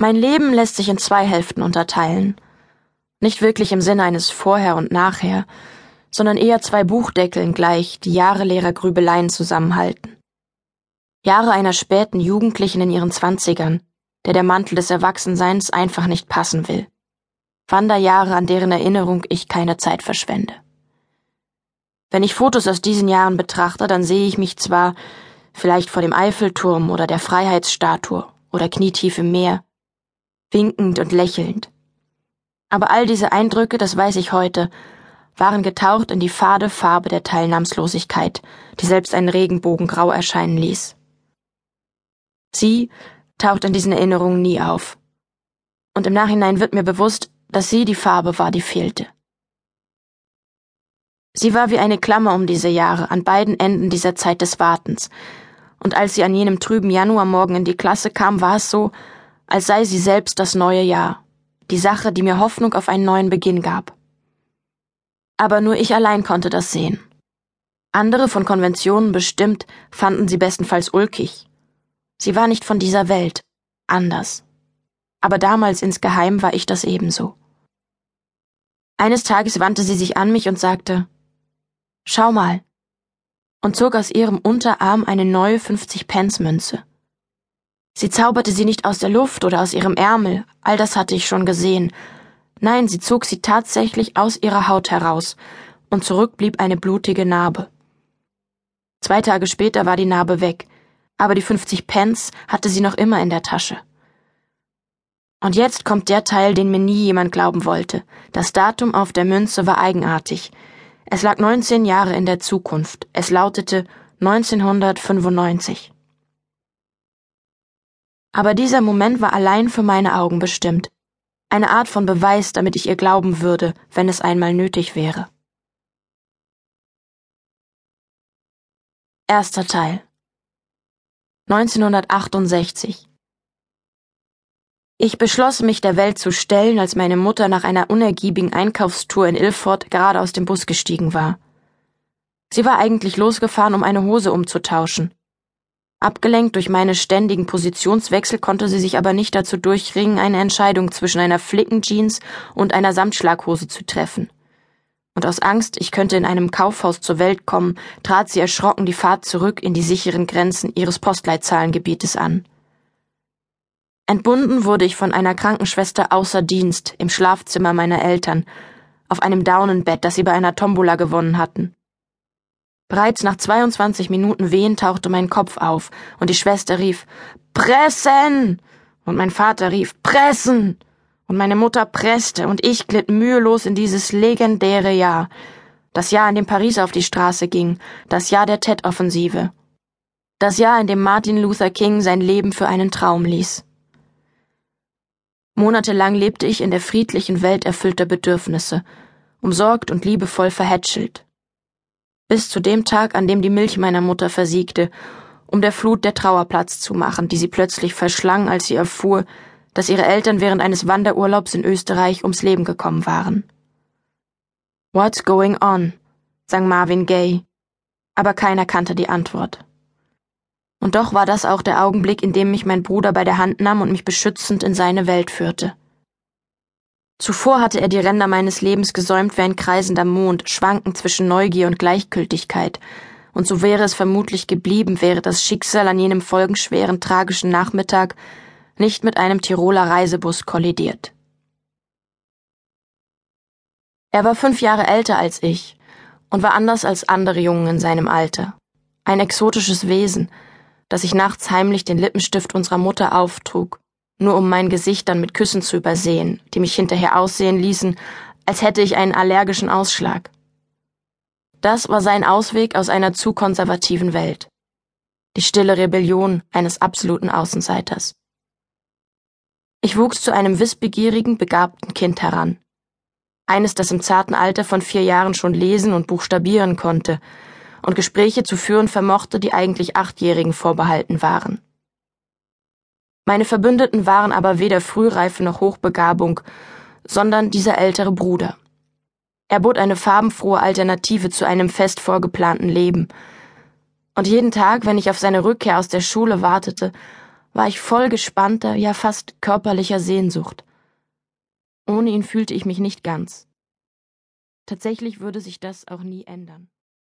Mein Leben lässt sich in zwei Hälften unterteilen. Nicht wirklich im Sinne eines Vorher und Nachher, sondern eher zwei Buchdeckeln gleich, die Jahre leerer Grübeleien zusammenhalten. Jahre einer späten Jugendlichen in ihren Zwanzigern, der der Mantel des Erwachsenseins einfach nicht passen will. Wanderjahre, an deren Erinnerung ich keine Zeit verschwende. Wenn ich Fotos aus diesen Jahren betrachte, dann sehe ich mich zwar vielleicht vor dem Eiffelturm oder der Freiheitsstatue oder knietief im Meer, winkend und lächelnd. Aber all diese Eindrücke, das weiß ich heute, waren getaucht in die fade Farbe der Teilnahmslosigkeit, die selbst einen Regenbogen grau erscheinen ließ. Sie taucht in diesen Erinnerungen nie auf. Und im Nachhinein wird mir bewusst, dass sie die Farbe war, die fehlte. Sie war wie eine Klammer um diese Jahre an beiden Enden dieser Zeit des Wartens, und als sie an jenem trüben Januarmorgen in die Klasse kam, war es so, als sei sie selbst das neue Jahr, die Sache, die mir Hoffnung auf einen neuen Beginn gab. Aber nur ich allein konnte das sehen. Andere von Konventionen bestimmt fanden sie bestenfalls ulkig. Sie war nicht von dieser Welt, anders. Aber damals insgeheim war ich das ebenso. Eines Tages wandte sie sich an mich und sagte Schau mal, und zog aus ihrem Unterarm eine neue 50-Pence-Münze. Sie zauberte sie nicht aus der Luft oder aus ihrem Ärmel, all das hatte ich schon gesehen. Nein, sie zog sie tatsächlich aus ihrer Haut heraus, und zurück blieb eine blutige Narbe. Zwei Tage später war die Narbe weg, aber die 50 Pence hatte sie noch immer in der Tasche. Und jetzt kommt der Teil, den mir nie jemand glauben wollte. Das Datum auf der Münze war eigenartig. Es lag 19 Jahre in der Zukunft. Es lautete 1995. Aber dieser Moment war allein für meine Augen bestimmt. Eine Art von Beweis, damit ich ihr glauben würde, wenn es einmal nötig wäre. Erster Teil 1968 Ich beschloss, mich der Welt zu stellen, als meine Mutter nach einer unergiebigen Einkaufstour in Ilford gerade aus dem Bus gestiegen war. Sie war eigentlich losgefahren, um eine Hose umzutauschen. Abgelenkt durch meine ständigen Positionswechsel konnte sie sich aber nicht dazu durchringen, eine Entscheidung zwischen einer Flickenjeans und einer Samtschlaghose zu treffen. Und aus Angst, ich könnte in einem Kaufhaus zur Welt kommen, trat sie erschrocken die Fahrt zurück in die sicheren Grenzen ihres Postleitzahlengebietes an. Entbunden wurde ich von einer Krankenschwester außer Dienst im Schlafzimmer meiner Eltern, auf einem Daunenbett, das sie bei einer Tombola gewonnen hatten. Bereits nach 22 Minuten Wehen tauchte mein Kopf auf und die Schwester rief Pressen! Und mein Vater rief Pressen! Und meine Mutter presste und ich glitt mühelos in dieses legendäre Jahr. Das Jahr, in dem Paris auf die Straße ging, das Jahr der Tet-Offensive. Das Jahr, in dem Martin Luther King sein Leben für einen Traum ließ. Monatelang lebte ich in der friedlichen Welt erfüllter Bedürfnisse, umsorgt und liebevoll verhätschelt bis zu dem Tag, an dem die Milch meiner Mutter versiegte, um der Flut der Trauer zu machen, die sie plötzlich verschlang, als sie erfuhr, dass ihre Eltern während eines Wanderurlaubs in Österreich ums Leben gekommen waren. What's going on? sang Marvin Gaye, aber keiner kannte die Antwort. Und doch war das auch der Augenblick, in dem mich mein Bruder bei der Hand nahm und mich beschützend in seine Welt führte. Zuvor hatte er die Ränder meines Lebens gesäumt wie ein kreisender Mond, schwankend zwischen Neugier und Gleichgültigkeit, und so wäre es vermutlich geblieben, wäre das Schicksal an jenem folgenschweren, tragischen Nachmittag nicht mit einem Tiroler Reisebus kollidiert. Er war fünf Jahre älter als ich und war anders als andere Jungen in seinem Alter. Ein exotisches Wesen, das sich nachts heimlich den Lippenstift unserer Mutter auftrug nur um mein Gesicht dann mit Küssen zu übersehen, die mich hinterher aussehen ließen, als hätte ich einen allergischen Ausschlag. Das war sein Ausweg aus einer zu konservativen Welt. Die stille Rebellion eines absoluten Außenseiters. Ich wuchs zu einem wissbegierigen, begabten Kind heran. Eines, das im zarten Alter von vier Jahren schon lesen und buchstabieren konnte und Gespräche zu führen vermochte, die eigentlich Achtjährigen vorbehalten waren. Meine Verbündeten waren aber weder Frühreife noch Hochbegabung, sondern dieser ältere Bruder. Er bot eine farbenfrohe Alternative zu einem fest vorgeplanten Leben. Und jeden Tag, wenn ich auf seine Rückkehr aus der Schule wartete, war ich voll gespannter, ja fast körperlicher Sehnsucht. Ohne ihn fühlte ich mich nicht ganz. Tatsächlich würde sich das auch nie ändern.